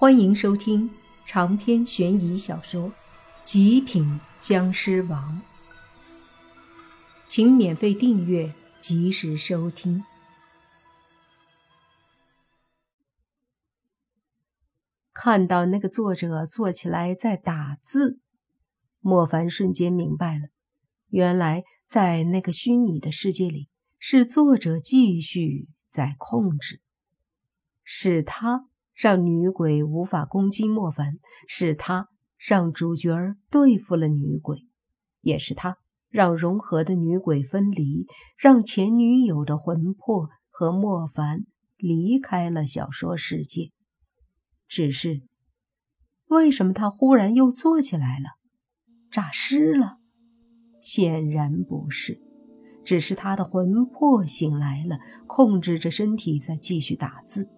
欢迎收听长篇悬疑小说《极品僵尸王》，请免费订阅，及时收听。看到那个作者坐起来在打字，莫凡瞬间明白了，原来在那个虚拟的世界里，是作者继续在控制，是他。让女鬼无法攻击莫凡，是他让主角儿对付了女鬼，也是他让融合的女鬼分离，让前女友的魂魄和莫凡离开了小说世界。只是，为什么他忽然又坐起来了？诈尸了？显然不是，只是他的魂魄醒来了，控制着身体在继续打字。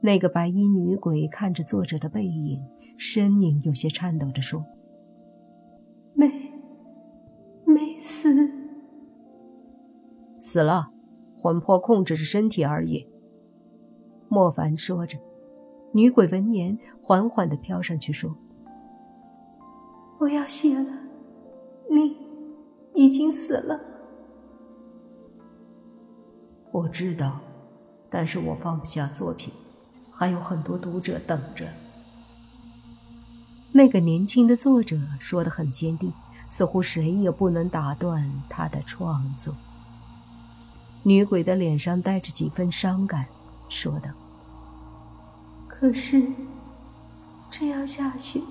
那个白衣女鬼看着作者的背影，身影有些颤抖着说：“没，没死，死了，魂魄控制着身体而已。”莫凡说着，女鬼闻言缓缓的飘上去说：“我要谢了，你已经死了。”我知道，但是我放不下作品。还有很多读者等着。那个年轻的作者说的很坚定，似乎谁也不能打断他的创作。女鬼的脸上带着几分伤感，说道：“可是，这样下去，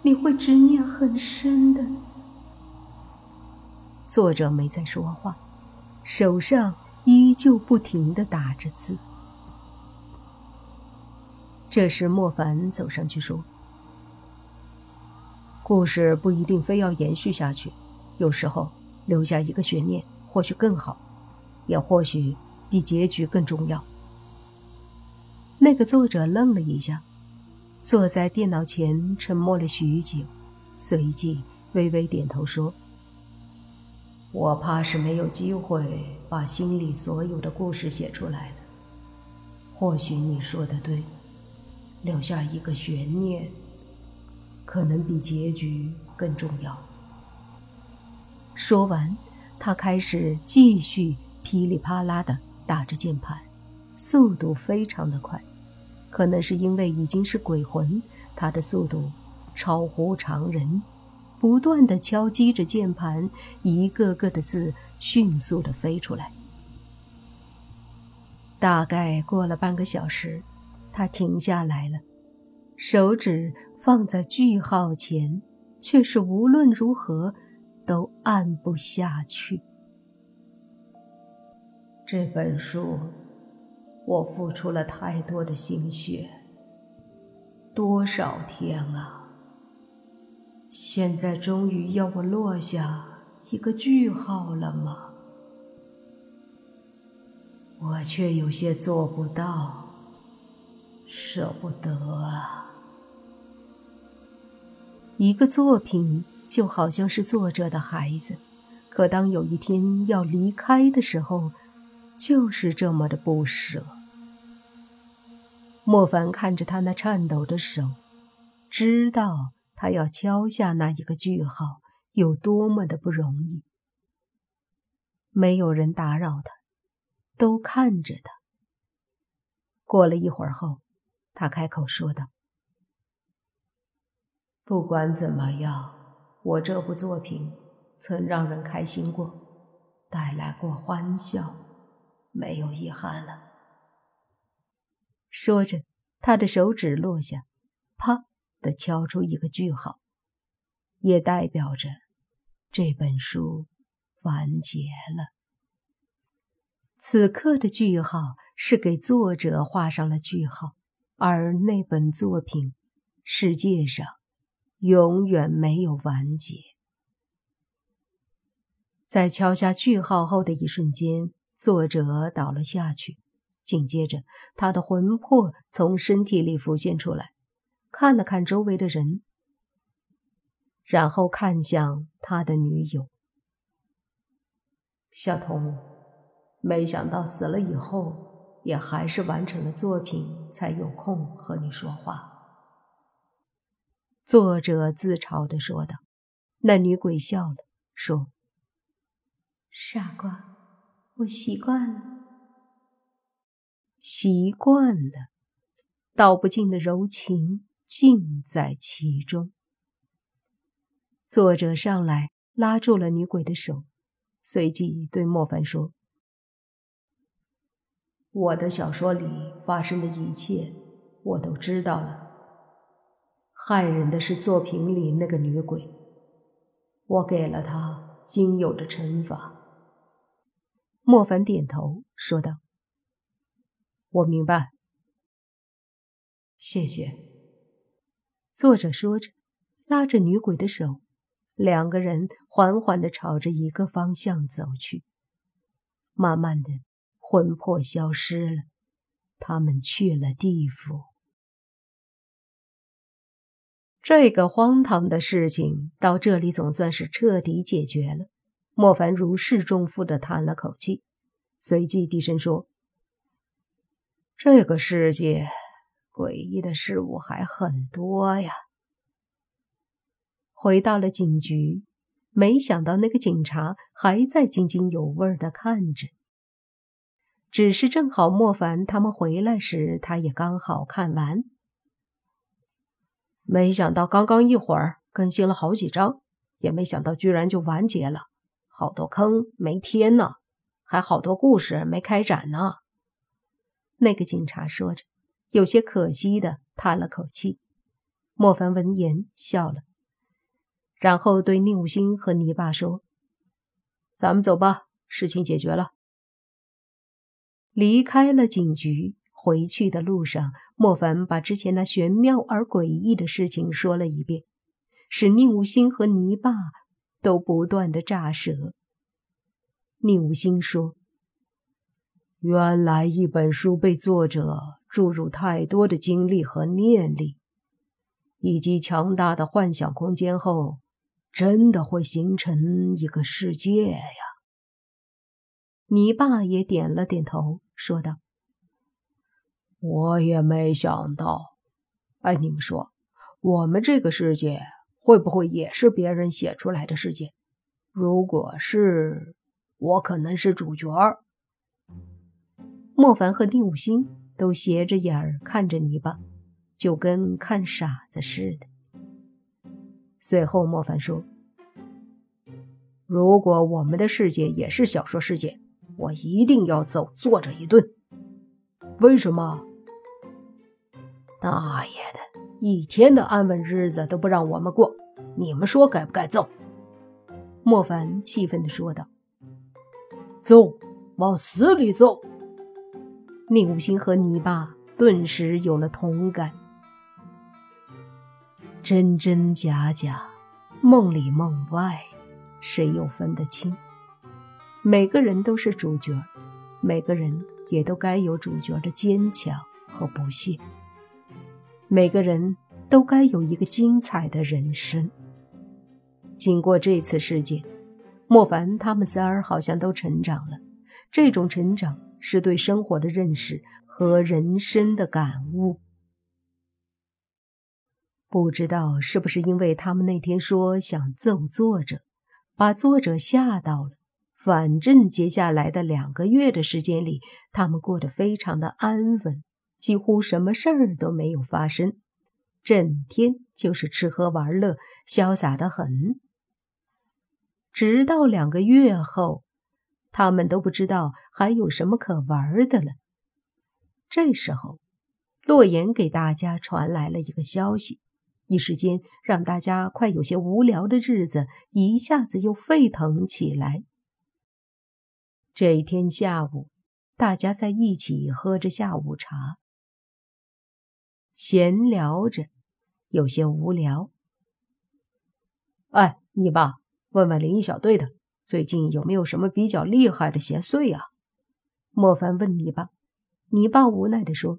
你会执念很深的。”作者没再说话，手上依旧不停的打着字。这时，莫凡走上去说：“故事不一定非要延续下去，有时候留下一个悬念，或许更好，也或许比结局更重要。”那个作者愣了一下，坐在电脑前沉默了许久，随即微微点头说：“我怕是没有机会把心里所有的故事写出来了。或许你说的对。”留下一个悬念，可能比结局更重要。说完，他开始继续噼里啪啦的打着键盘，速度非常的快。可能是因为已经是鬼魂，他的速度超乎常人，不断的敲击着键盘，一个个的字迅速的飞出来。大概过了半个小时。他停下来了，手指放在句号前，却是无论如何都按不下去。这本书，我付出了太多的心血，多少天啊！现在终于要我落下一个句号了吗？我却有些做不到。舍不得啊！一个作品就好像是作者的孩子，可当有一天要离开的时候，就是这么的不舍。莫凡看着他那颤抖的手，知道他要敲下那一个句号有多么的不容易。没有人打扰他，都看着他。过了一会儿后。他开口说道：“不管怎么样，我这部作品曾让人开心过，带来过欢笑，没有遗憾了。”说着，他的手指落下，啪的敲出一个句号，也代表着这本书完结了。此刻的句号是给作者画上了句号。而那本作品，世界上永远没有完结。在敲下句号后的一瞬间，作者倒了下去。紧接着，他的魂魄从身体里浮现出来，看了看周围的人，然后看向他的女友小童。没想到死了以后。也还是完成了作品，才有空和你说话。”作者自嘲地说道。那女鬼笑了，说：“傻瓜，我习惯了。”习惯了，道不尽的柔情尽在其中。作者上来拉住了女鬼的手，随即对莫凡说：“我的小说里发生的一切，我都知道了。害人的是作品里那个女鬼，我给了她应有的惩罚。”莫凡点头说道。我明白，谢谢。作者说着，拉着女鬼的手，两个人缓缓的朝着一个方向走去。慢慢的，魂魄消失了，他们去了地府。这个荒唐的事情到这里总算是彻底解决了。莫凡如释重负的叹了口气，随即低声说。这个世界诡异的事物还很多呀。回到了警局，没想到那个警察还在津津有味的看着。只是正好莫凡他们回来时，他也刚好看完。没想到刚刚一会儿更新了好几章，也没想到居然就完结了，好多坑没填呢，还好多故事没开展呢。那个警察说着，有些可惜的叹了口气。莫凡闻言笑了，然后对宁武星和泥巴说：“咱们走吧，事情解决了。”离开了警局，回去的路上，莫凡把之前那玄妙而诡异的事情说了一遍，使宁武星和泥巴都不断的炸舌。宁武星说。原来一本书被作者注入太多的精力和念力，以及强大的幻想空间后，真的会形成一个世界呀！泥爸也点了点头，说道：“我也没想到。哎，你们说，我们这个世界会不会也是别人写出来的世界？如果是，我可能是主角儿。”莫凡和宁武星都斜着眼儿看着泥巴，就跟看傻子似的。随后，莫凡说：“如果我们的世界也是小说世界，我一定要揍作者一顿。为什么？大爷的，一天的安稳日子都不让我们过，你们说该不该揍？”莫凡气愤地说道：“揍，往死里揍！”宁武星和泥巴顿时有了同感，真真假假，梦里梦外，谁又分得清？每个人都是主角，每个人也都该有主角的坚强和不懈，每个人都该有一个精彩的人生。经过这次事件，莫凡他们仨儿好像都成长了，这种成长。是对生活的认识和人生的感悟。不知道是不是因为他们那天说想揍作者，把作者吓到了。反正接下来的两个月的时间里，他们过得非常的安稳，几乎什么事儿都没有发生，整天就是吃喝玩乐，潇洒的很。直到两个月后。他们都不知道还有什么可玩的了。这时候，洛言给大家传来了一个消息，一时间让大家快有些无聊的日子一下子又沸腾起来。这一天下午，大家在一起喝着下午茶，闲聊着，有些无聊。哎，你吧，问问灵异小队的。最近有没有什么比较厉害的邪祟啊？莫凡问你爸，你爸无奈地说：“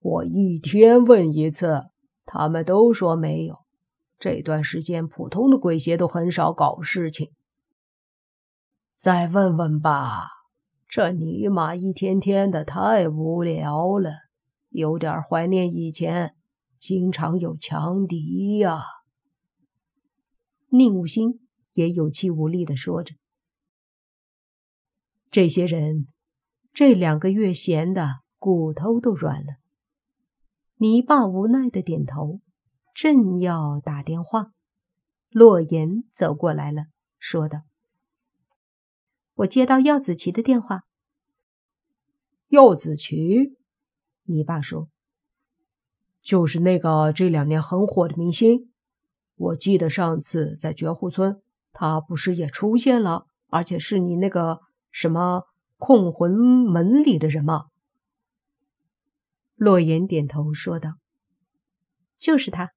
我一天问一次，他们都说没有。这段时间普通的鬼邪都很少搞事情。再问问吧，这尼玛一天天的太无聊了，有点怀念以前，经常有强敌呀。宁武兴也有气无力的说着：“这些人，这两个月闲的骨头都软了。”泥巴无奈的点头，正要打电话，洛言走过来了，说道。我接到耀子琪的电话。耀子琪，你爸说，就是那个这两年很火的明星。我记得上次在绝户村，他不是也出现了，而且是你那个什么控魂门里的人吗？洛言点头说道：“就是他。”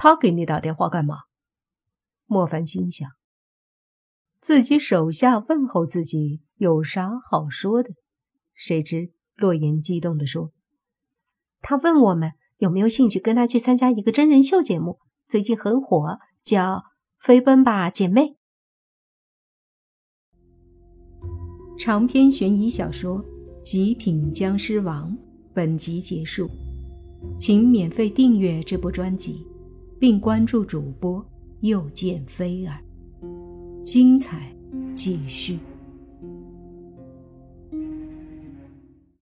他给你打电话干嘛？莫凡心想。自己手下问候自己，有啥好说的？谁知洛言激动地说：“他问我们有没有兴趣跟他去参加一个真人秀节目，最近很火，叫《飞奔吧，姐妹》。”长篇悬疑小说《极品僵尸王》本集结束，请免费订阅这部专辑，并关注主播又见菲儿。精彩继续。